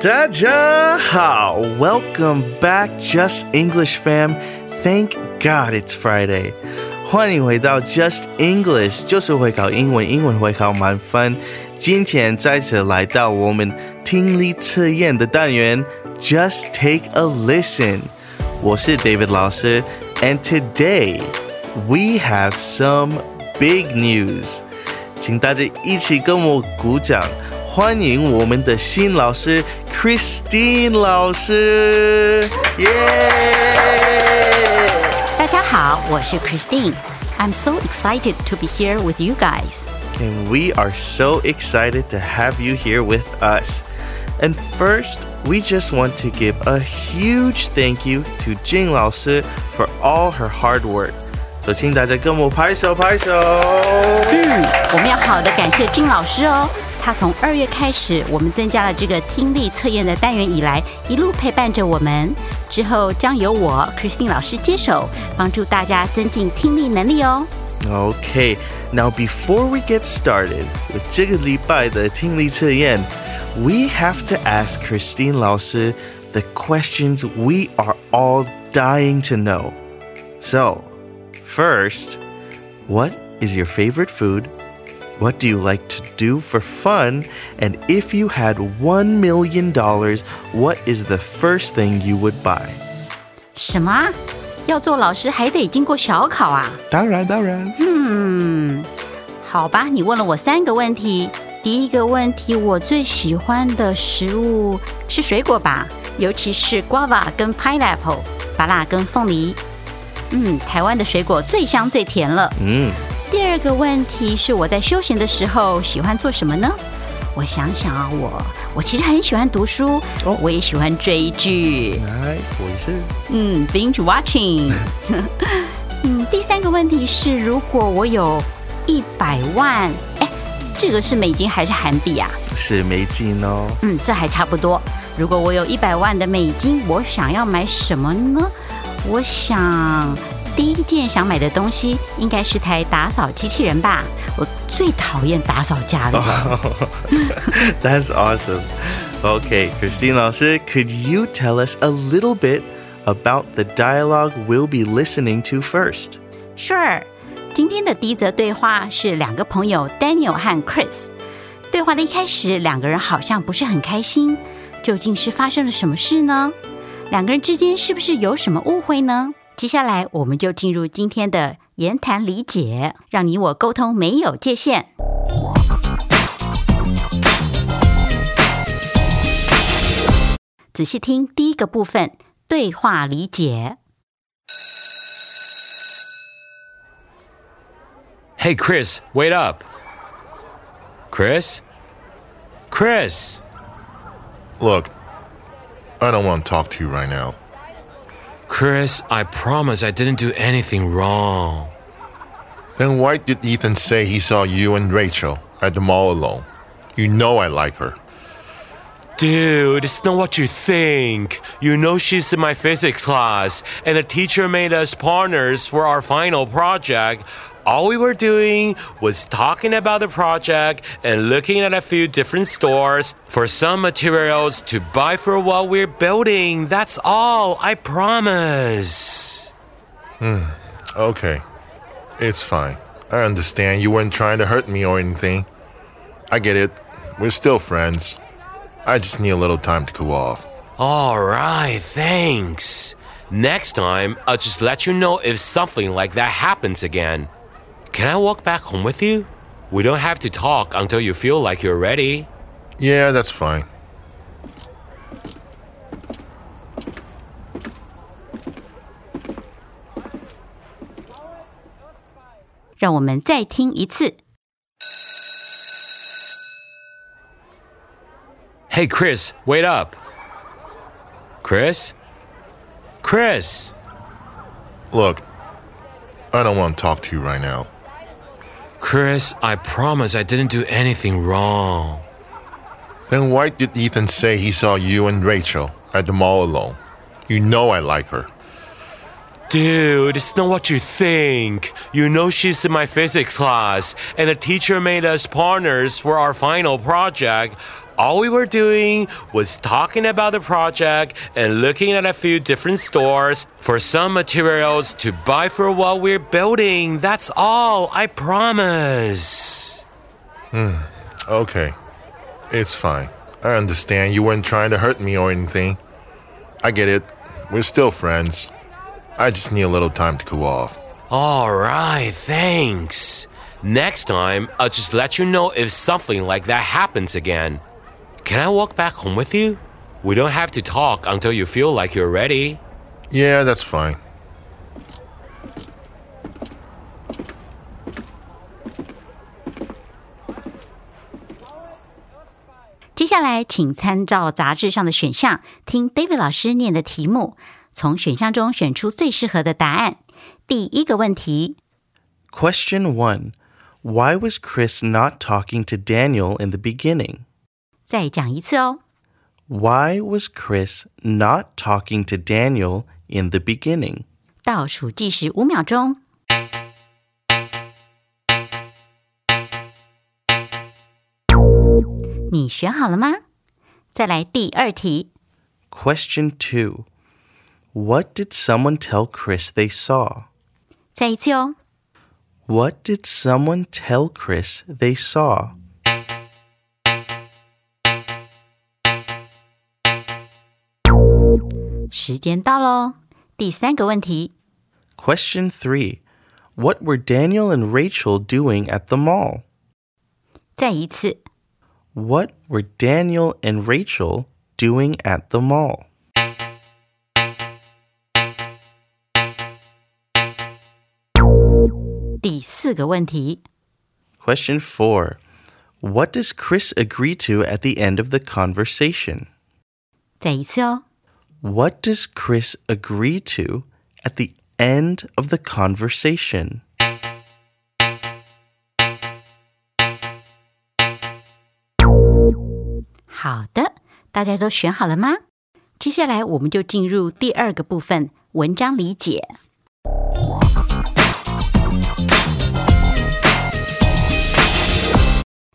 大家好，Welcome back, Just English fam. Thank God it's Friday. 欢迎回到 Just English，就是会考英文，英文会考满分。今天再次来到我们听力测验的单元，Just take a listen。我是 David 老师，and today we have some big news。请大家一起跟我鼓掌。 欢迎我们的新老师 Christine 老师，耶！大家好，我是 Christine。I'm so excited to be here with you guys. And we are so excited to have you here with us. And first, we just want to give a huge thank you to Jing 老师 for all her hard work. 首请大家跟我拍手拍手。嗯，我们要好的感谢金老师哦。 他从二月开始，我们增加了这个听力测验的单元以来，一路陪伴着我们。之后将由我 Christine 老师接手，帮助大家增进听力能力哦。Okay, now before we get started with 这个礼拜的听力测验，we have to ask Christine 老师 the questions we are all dying to know. So, first, what is your favorite food? What do you like to do for fun? And if you had $1 million, what is the first thing you would buy? 什么？要做老师还得经过小考啊？当然，当然。嗯，好吧，你问了我三个问题。第一个问题，我最喜欢的食物是水果吧？尤其是 guava 跟 pineapple，芭乐跟凤梨。嗯，台湾的水果最香最甜了。嗯。 第二个问题是我在休闲的时候喜欢做什么呢？我想想啊，我我其实很喜欢读书，哦，我也喜欢追剧。Nice，我也是。嗯，binge watching。嗯，第三个问题是，如果我有一百万，哎，这个是美金还是韩币啊？是美金哦。嗯，这还差不多。如果我有一百万的美金，我想要买什么呢？我想。第一件想买的东西应该是台打扫机器人吧？我最讨厌打扫家里了。That's awesome. Okay, Christine 老师，could you tell us a little bit about the dialogue we'll be listening to first? Sure. 今天的第一则对话是两个朋友 Daniel 和 Chris。对话的一开始，两个人好像不是很开心。究竟是发生了什么事呢？两个人之间是不是有什么误会呢？接下来，我们就进入今天的言谈理解，让你我沟通没有界限。仔细听第一个部分，对话理解。Hey, Chris, wait up. Chris? Chris! Look, I don't want to talk to you right now. Chris, I promise I didn't do anything wrong. Then why did Ethan say he saw you and Rachel at the mall alone? You know I like her. Dude, it's not what you think. You know she's in my physics class, and the teacher made us partners for our final project all we were doing was talking about the project and looking at a few different stores for some materials to buy for what we're building. That's all, I promise. Hmm, okay. It's fine. I understand you weren't trying to hurt me or anything. I get it. We're still friends. I just need a little time to cool off. All right, thanks. Next time, I'll just let you know if something like that happens again. Can I walk back home with you? We don't have to talk until you feel like you're ready. Yeah, that's fine. Hey, Chris, wait up. Chris? Chris! Look, I don't want to talk to you right now. Chris, I promise I didn't do anything wrong. Then why did Ethan say he saw you and Rachel at the mall alone? You know I like her. Dude, it's not what you think. You know she's in my physics class, and the teacher made us partners for our final project. All we were doing was talking about the project and looking at a few different stores for some materials to buy for what we're building. That's all, I promise. Hmm, Okay, it's fine. I understand you weren't trying to hurt me or anything. I get it. We're still friends. I just need a little time to cool off. All right, thanks. Next time, I'll just let you know if something like that happens again. Can I walk back home with you? We don't have to talk until you feel like you're ready. Yeah, that's fine. 接下来，请参照杂志上的选项，听 David 老师念的题目，从选项中选出最适合的答案。第一个问题， Question 1 Why was Chris not talking to Daniel in the beginning? 再讲一次哦。 Why was Chris not talking to Daniel in the beginning? 倒数计时五秒钟。你选好了吗？再来第二题， Question 2 What did someone tell Chris they saw? 再一次哦。 What did someone tell Chris they saw? 时间到喽。第三个问题， Question 3 What were Daniel and Rachel doing at the mall? 再一次。 What were Daniel and Rachel doing at the mall? 第四个问题， Question 4 What does Chris agree to at the end of the conversation? 再一次哦。 What does Chris agree to at the end of the conversation? 好的，大家都选好了吗？接下来我们就进入第二个部分——文章理解。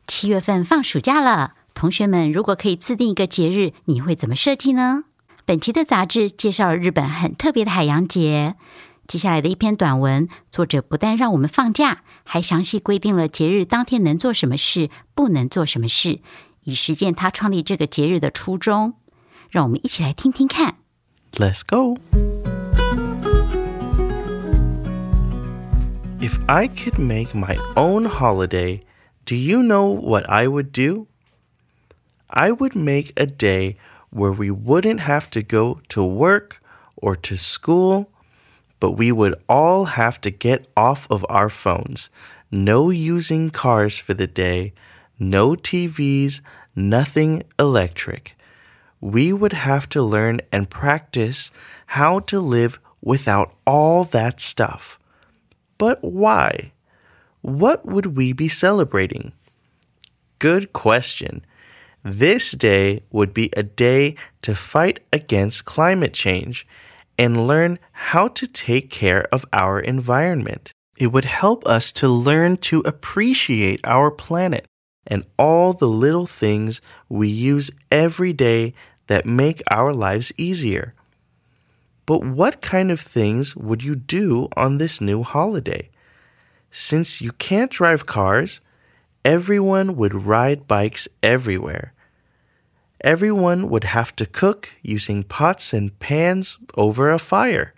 七月份放暑假了，同学们如果可以自定一个节日，你会怎么设计呢？ 本期的杂志介绍了日本很特别的海洋节。接下来的一篇短文，作者不但让我们放假，还详细规定了节日当天能做什么事，不能做什么事，以实践他创立这个节日的初衷。让我们一起来听听看。 Let's go. If I could make my own holiday, do you know what I would do? I would make a day where we wouldn't have to go to work or to school, but we would all have to get off of our phones. No using cars for the day, no TVs, nothing electric we would have to learn and practice how to live without all that stuff. But why? What would we be celebrating? Good question. This day would be a day to fight against climate change and learn how to take care of our environment. It would help us to learn to appreciate our planet and all the little things we use every day that make our lives easier. But what kind of things would you do on this new holiday? Since you can't drive cars, everyone would ride bikes everywhere. Everyone would have to cook using pots and pans over a fire.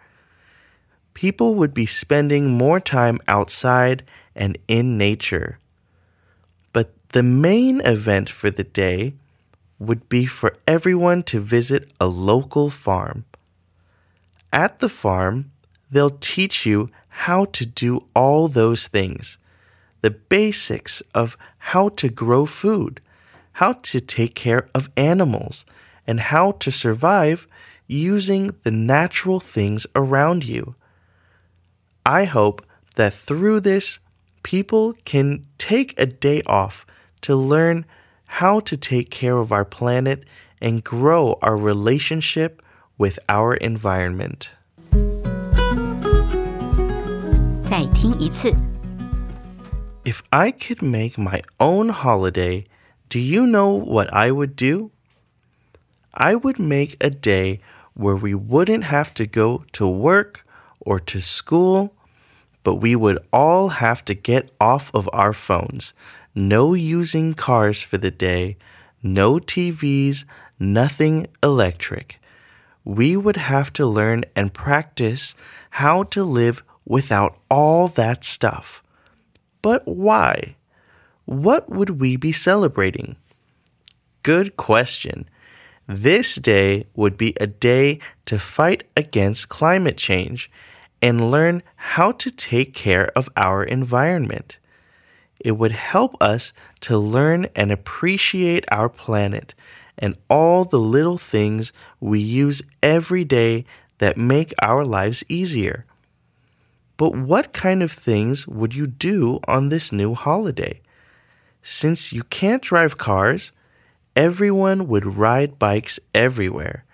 People would be spending more time outside and in nature. But the main event for the day would be for everyone to visit a local farm. At the farm, they'll teach you how to do all those things the basics of how to grow food, how to take care of animals, and how to survive using the natural things around you. I hope that through this, people can take a day off to learn how to take care of our planet and grow our relationship with our environment. 再听一次。 If I could make my own holiday, do you know what I would do? I would make a day where we wouldn't have to go to work or to school, but we would all have to get off of our phones. No using cars for the day, no TVs, nothing electric. We would have to learn and practice how to live without all that stuff. But why? What would we be celebrating? Good question. This day would be a day to fight against climate change and learn how to take care of our environment. It would help us to learn and appreciate our planet and all the little things we use every day that make our lives easier. But what kind of things would you do on this new holiday? Since you can't drive cars, everyone would ride bikes everywhere.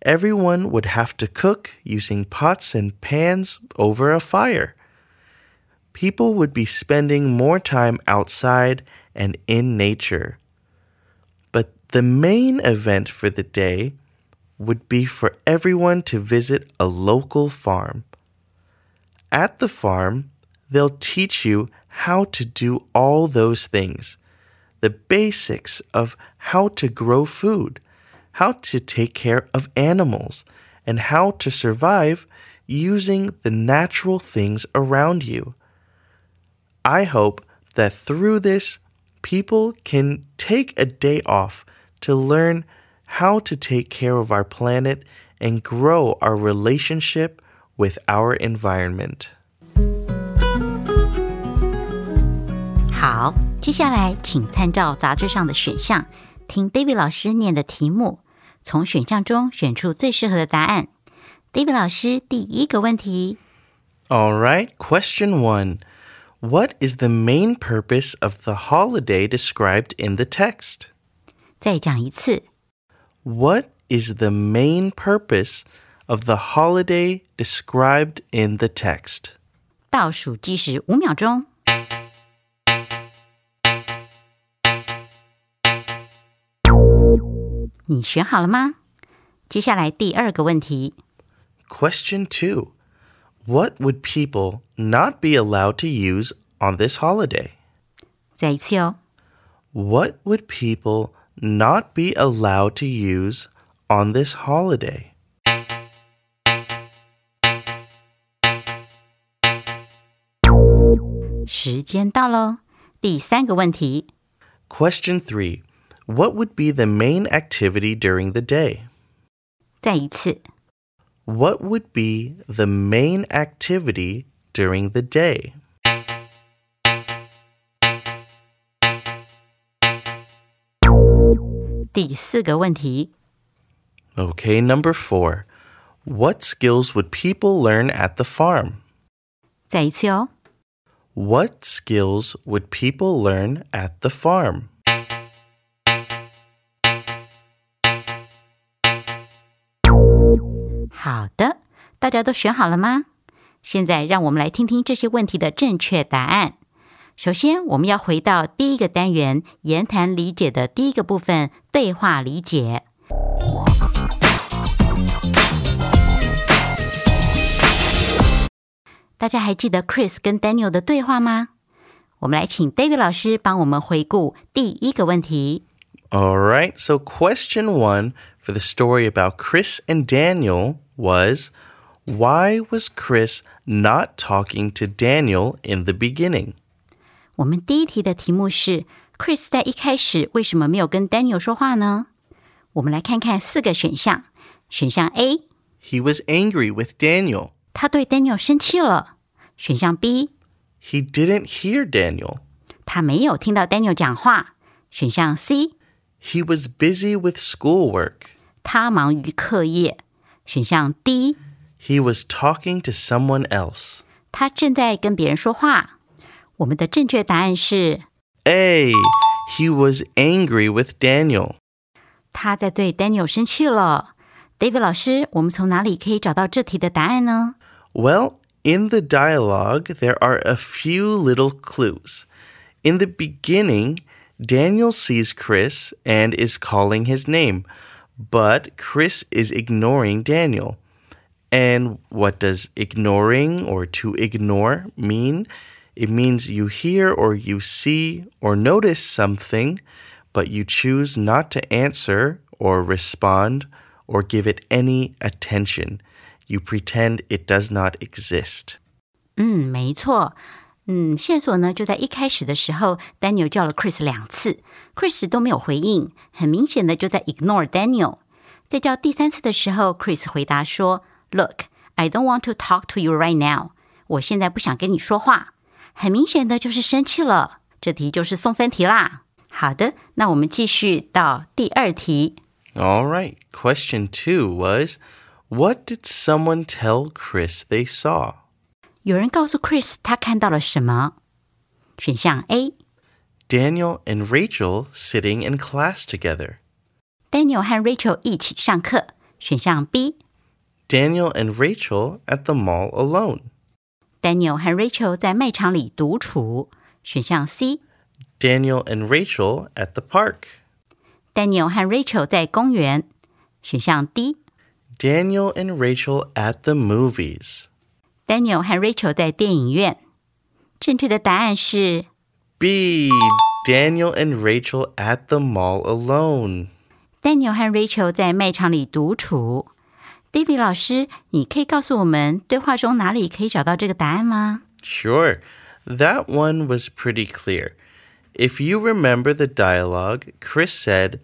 Everyone would have to cook using pots and pans over a fire. People would be spending more time outside and in nature. But the main event for the day would be for everyone to visit a local farm. At the farm, they'll teach you how to do all those things the basics of how to grow food, how to take care of animals, and how to survive using the natural things around you. I hope that through this, people can take a day off to learn how to take care of our planet and grow our relationship with our environment. 好，接下来请参照杂志上的选项，听 David 老师念的题目，从选项中选出最适合的答案。David 老师，第一个问题， All right, question one. What is the main purpose of the holiday described in the text? 再讲一次。 What is the main purpose of the holiday described in the text? 倒数计时五秒钟。 你选好了吗？接下来第二个问题， Question two. What would people not be allowed to use on this holiday? 再一次哦。 What would people not be allowed to use on this holiday? 时间到喽。第三个问题， Question three. What would be the main activity during the day? 再一次。 What would be the main activity during the day? 第四个问题， Okay, number four. What skills would people learn at the farm? 再一次哦。 What skills would people learn at the farm? 好的，大家都选好了吗？现在让我们来听听这些问题的正确答案。首先，我们要回到第一个单元言谈理解的第一个部分——对话理解。大家还记得 Chris 跟 Daniel 的对话吗？我们来请 David 老师帮我们回顾第一个问题。All right, so question one for the story about Chris and Daniel was why was Chris not talking to Daniel in the beginning? 我们第一题的题目是 Chris 在一开始为什么没有跟 Daniel 说话呢？我们来看看四个选项。选项 A， He was angry with Daniel. 他对 Daniel 生气了。选项 B， He didn't hear Daniel. 他没有听到 Daniel 讲话。 选项 C， He was busy with schoolwork. 他忙于课业。 选项 D， He was talking to someone else. 他正在跟别人说话。我们的正确答案是 A. He was angry with Daniel. 他在对 Daniel 生气了。David 老师，我们从哪里可以找到这题的答案呢？ Well, in the dialogue, there are a few little clues. In the beginning, Daniel sees Chris and is calling his name, but Chris is ignoring Daniel. And what does ignoring or to ignore mean? It means you hear or you see or notice something, but you choose not to answer or respond or give it any attention. You pretend it does not exist. 嗯，没错。 嗯，线索呢就在一开始的时候，Daniel 叫了 Chris 两次，Chris 都没有回应，很明显的就在 ignore Daniel。在叫第三次的时候，Chris 回答说：“Look, I don't want to talk to you right now。我现在不想跟你说话。”很明显的就是生气了。这题就是送分题啦。好的，那我们继续到第二题。All right. Question two was What did someone tell Chris they saw? 有人告诉 Chris 他看到了什么？选项 A。 Daniel and Rachel sitting in class together. Daniel 和 Rachel 一起上课。选项 B。 Daniel and Rachel at the mall alone. Daniel 和 Rachel 在卖场里独处。选项 C。 Daniel and Rachel at the park. Daniel 和 Rachel 在公园。选项 D。 Daniel and Rachel at the movies. Daniel 和 Rachel 在电影院。正确的答案是 B. Daniel and Rachel at the mall alone. Daniel 和 Rachel 在卖场里独处。David 老师，你可以告诉我们对话中哪里可以找到这个答案吗？ Sure, that one was pretty clear. If you remember the dialogue, Chris said,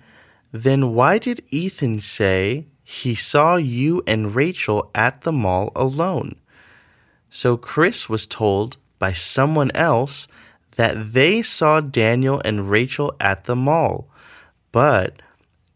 Then why did Ethan say he saw you and Rachel at the mall alone? So Chris was told by someone else that they saw Daniel and Rachel at the mall. But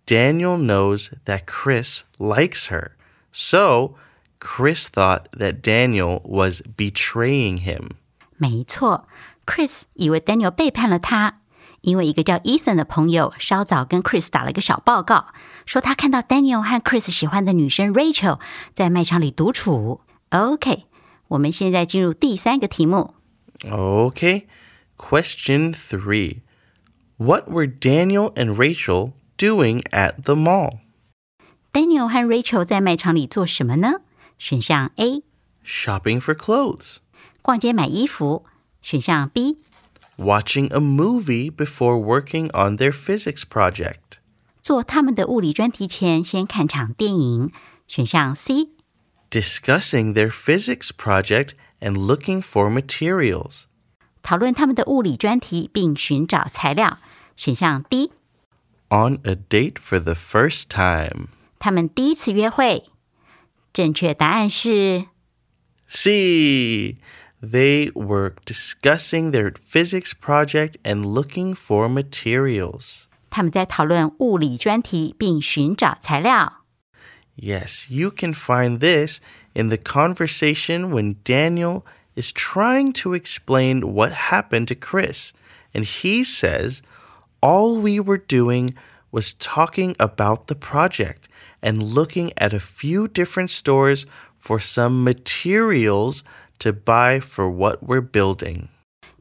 Daniel knows that Chris likes her. So Chris thought that Daniel was betraying him. 没错，Chris 以为 Daniel 背叛了他，因为一个叫 Ethan 的朋友稍早跟 Chris 打了个小报告，说他看到 Daniel 和 Chris 喜欢的女生 Rachel 在卖场里独处。OK， 我们现在进入第三个题目。 Okay. Question three What were Daniel and Rachel doing at the mall? Daniel 和 Rachel 在卖场里做什么呢？选项 A， Shopping for clothes. 逛街买衣服。选项 B， Watching a movie before working on their physics project. 做他们的物理专题前先看场电影。选项 C， Discussing their physics project and looking for materials. 讨论他们的物理专题并寻找材料。选项 D， On a date for the first time. 他们第一次约会。正确答案是 C. They were discussing their physics project and looking for materials. 他们在讨论物理专题并寻找材料。 Yes, you can find this in the conversation when Daniel is trying to explain what happened to Chris. And he says, All we were doing was talking about the project and looking at a few different stores for some materials to buy for what we're building.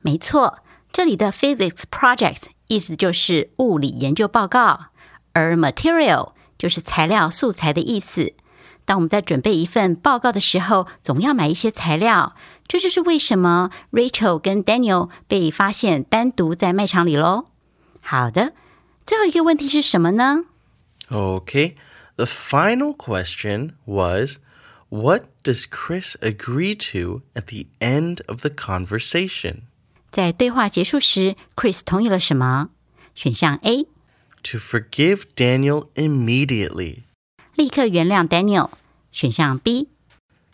没错，这里的 physics project 意思就是物理研究报告，而 material 就是材料、素材的意思。当我们在准备一份报告的时候，总要买一些材料。这就是为什么 Rachel 跟 Daniel 被发现单独在卖场里喽。好的，最后一个问题是什么呢？Okay, the final question was What does Chris agree to at the end of the conversation? 在对话结束时，Chris 同意了什么？选项 A，To forgive Daniel immediately. 立刻原谅 Daniel。选项 B，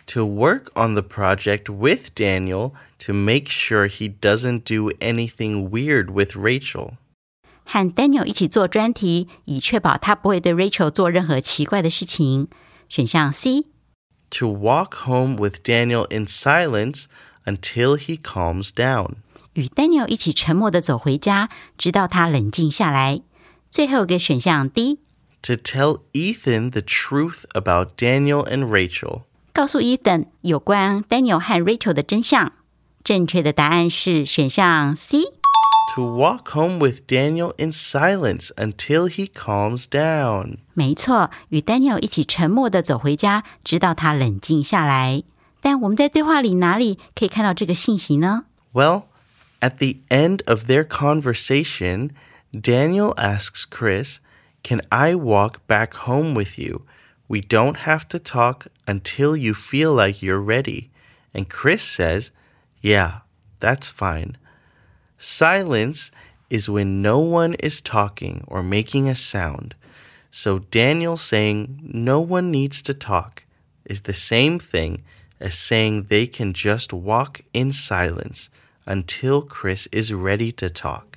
To work on the project with Daniel to make sure he doesn't do anything weird with Rachel. 和 Daniel 一起做专题，以确保他不会对 Rachel 做任何奇怪的事情。选项 C。 To walk home with Daniel in silence until he calms down. 与 Daniel 一起沉默的走回家，直到他冷静下来。 最后一个选项 D， To tell Ethan the truth about Daniel and Rachel. 告诉 Ethan 有关 Daniel 和 Rachel 的真相。正确的答案是选项 C。 To walk home with Daniel in silence until he calms down. 没错，与 Daniel 一起沉默的走回家，直到他冷静下来。但我们在对话里哪里可以看到这个信息呢？ Well, at the end of their conversation, Daniel asks Chris, Can I walk back home with you? We don't have to talk until you feel like you're ready. And Chris says, Yeah, that's fine. Silence is when no one is talking or making a sound. So Daniel saying no one needs to talk is the same thing as saying they can just walk in silence until Chris is ready to talk.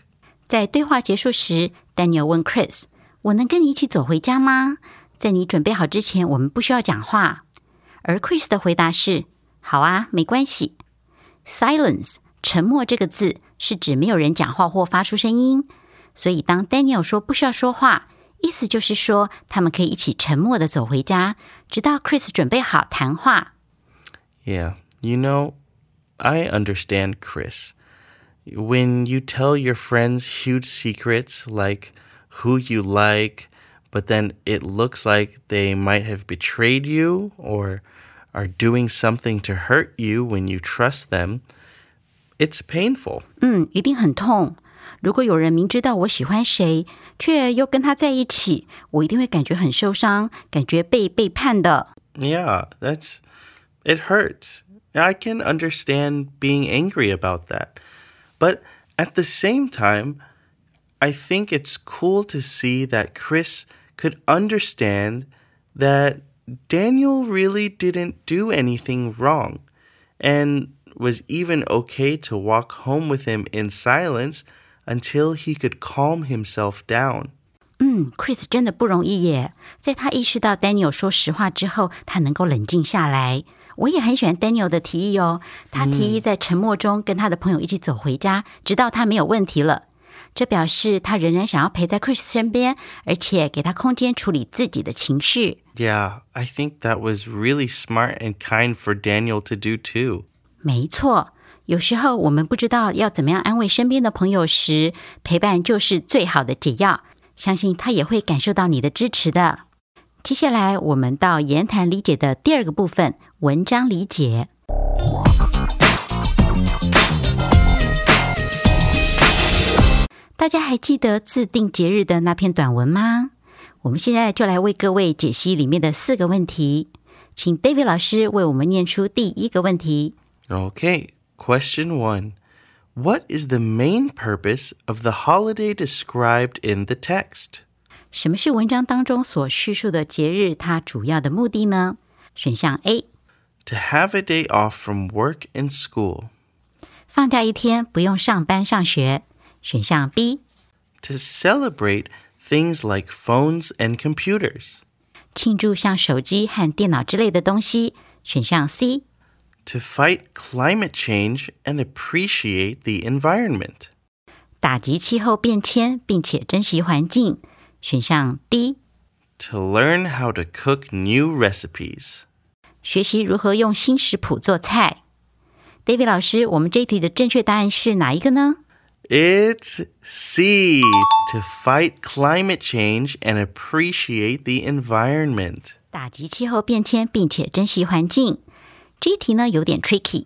在对话结束时，Daniel 问 Chris：“ 我能跟你一起走回家吗？在你准备好之前，我们不需要讲话。”而 Chris 的回答是：“好啊，没关系。” Silence，沉默这个字是指没有人讲话或发出声音，所以当 Daniel 说不需要说话，意思就是说他们可以一起沉默的走回家，直到 Chris 准备好谈话。Yeah, you know, I understand Chris. When you tell your friends huge secrets like who you like, but then it looks like they might have betrayed you or are doing something to hurt you when you trust them, it's painful. 嗯，一定很痛。如果有人明知道我喜欢谁，却又跟他在一起，我一定会感觉很受伤，感觉被背叛的。 Yeah, that's it hurts. I can understand being angry about that. But at the same time, I think it's cool to see that Chris could understand that Daniel really didn't do anything wrong and was even okay to walk home with him in silence until he could calm himself down. 嗯，Chris 真的不容易耶。在他意识到 Daniel 说实话之后，他能够冷静下来。 我也很喜欢 Daniel 的提议哦。他提议在沉默中跟他的朋友一起走回家，直到他没有问题了。这表示他仍然想要陪在 Chris 身边，而且给他空间处理自己的情绪。Yeah, I think that was really smart and kind for Daniel to do too. 没错，有时候我们不知道要怎么样安慰身边的朋友时，陪伴就是最好的解药。相信他也会感受到你的支持的。接下来，我们到言谈理解的第二个部分——文章理解。大家还记得自定节日的那篇短文吗？我们现在就来为各位解析里面的四个问题，请 David 老师为我们念出第一个问题。 Okay, question one. What is the main purpose of the holiday described in the text? 什么是文章当中所叙述的节日？它主要的目的呢？选项 A， To have a day off from work and school. 放假一天不用上班上学。选项 B， To celebrate things like phones and computers. 庆祝像手机和电脑之类的东西。选项 C， To fight climate change and appreciate the environment. 打击气候变迁并且珍惜环境。 选项 D， To learn how to cook new recipes. 学习如何用新食谱做菜。David 老师，我们这一题的正确答案是哪一个呢？ It's C. To fight climate change and appreciate the environment. 打击气候变迁，并且珍惜环境。这一题呢有点 tricky。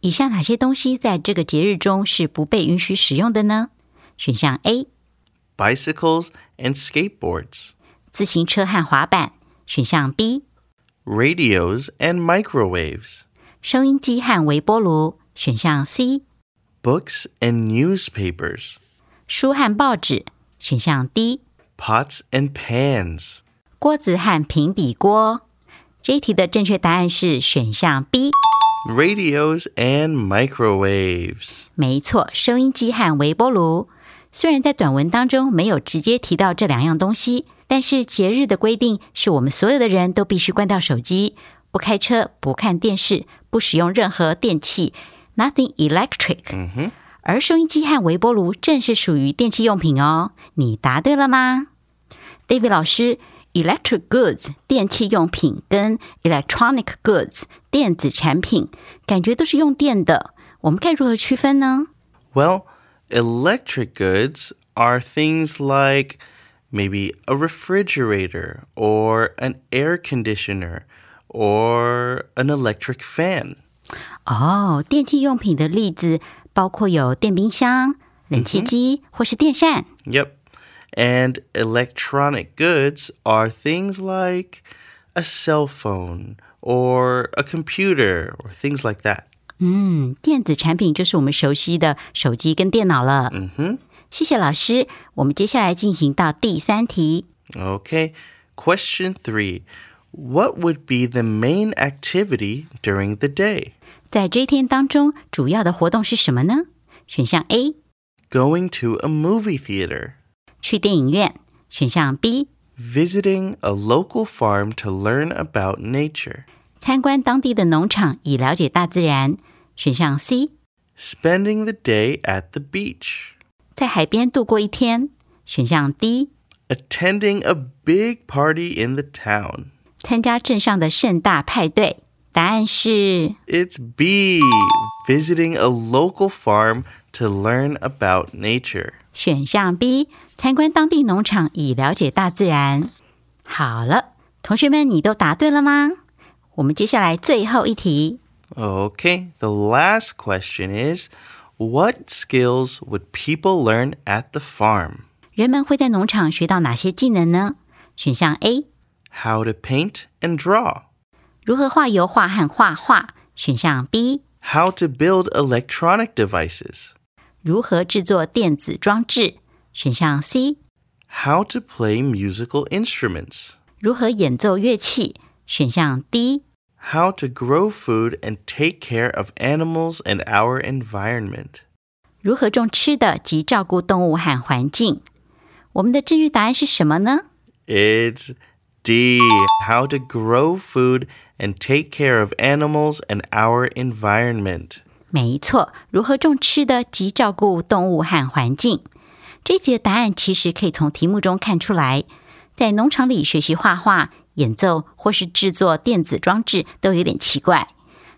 以下哪些东西在这个节日中是不被允许使用的呢？选项 A， bicycles and skateboards, 自行车和滑板，选项 B； radios and microwaves, 收音机和微波炉，选项 C； books and newspapers, 书和报纸，选项 D； pots and pans. 锅子和平底锅。这一题的正确答案是选项 B。 Radios and microwaves. 没错，收音机和微波炉。虽然在短文当中没有直接提到这两样东西，但是节日的规定是我们所有的人都必须关掉手机，不开车，不看电视，不使用任何电器，nothing electric。嗯哼。而收音机和微波炉正是属于电器用品哦。你答对了吗，David 老师？Electric goods 电器用品跟 electronic goods 电子产品，感觉都是用电的，我们该如何区分呢？ Well, electric goods are things like maybe a refrigerator or an air conditioner or an electric fan. 哦，电器用品的例子包括有电冰箱、冷气机、或是电扇。 Yep. And electronic goods are things like a cell phone or a computer or things like that. 嗯，电子产品就是我们熟悉的手机跟电脑了。嗯哼。谢谢老师，我们接下来进行到第三题。 Okay. Question three. What would be the main activity during the day? 在这一天当中，主要的活动是什么呢？选项 A， Going to a movie theater. 去电影院；选项 B， Visiting a local farm to learn about nature. 参观当地的农场以了解大自然；选项 C， Spending the day at the beach. 在海边度过一天；选项 D， Attending a big party in the town. 参加镇上的盛大派对。答案是 It's B. Visiting a local farm to learn about nature. 选项 B，参观当地农场以了解大自然。好了，同学们，你都答对了吗？我们接下来最后一题。Okay, the last question is What skills would people learn at the farm? 人们会在农场学到哪些技能呢？选项 A，How to paint and draw. 如何画油画和画画；选项 B，How to build electronic devices. 如何制作电子装置；选项 C， How to play musical instruments. 如何演奏乐器；选项 D， How to grow food and take care of animals and our environment. 如何种吃的及照顾动物和环境。我们的正确答案是什么呢？ It's D. How to grow food and take care of animals and our environment. 没错，如何种吃的及照顾动物和环境。这一题的答案其实可以从题目中看出来，在农场里学习画画、演奏或是制作电子装置都有点奇怪，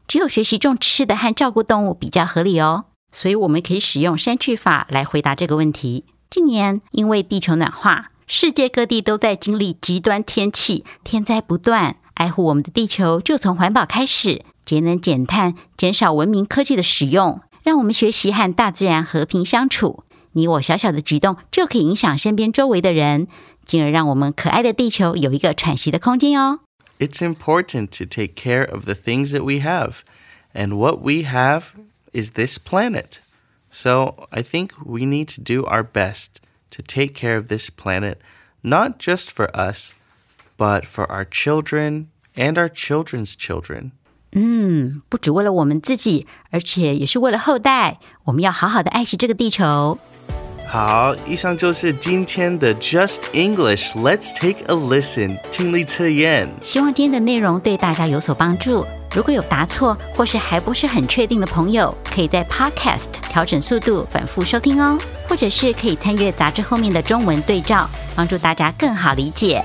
只有学习种吃的和照顾动物比较合理哦。所以我们可以使用删去法来回答这个问题。近年因为地球暖化，世界各地都在经历极端天气，天灾不断。爱护我们的地球，就从环保开始，节能减碳，减少文明科技的使用，让我们学习和大自然和平相处。你我小小的举动就可以影响身边周围的人，进而让我们可爱的地球有一个喘息的空间哦。 It's important to take care of the things that we have. And what we have is this planet. So I think we need to do our best to take care of this planet, not just for us, but for our children and our children's children. 嗯，不只为了我们自己，而且也是为了后代。我们要好好的爱惜这个地球。好，以上就是今天的 Just English. Let's take a listen. 听力测验。希望今天的内容对大家有所帮助。如果有答错或是还不是很确定的朋友，可以在 Podcast 调整速度，反复收听哦，或者是可以参阅杂志后面的中文对照，帮助大家更好理解。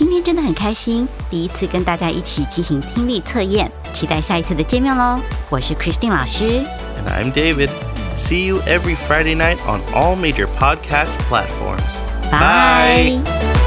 今天真的很开心，第一次跟大家一起进行听力测验，期待下一次的见面喽！我是 Christine 老师，And I'm David. See you every Friday night on all major podcast platforms. 拜。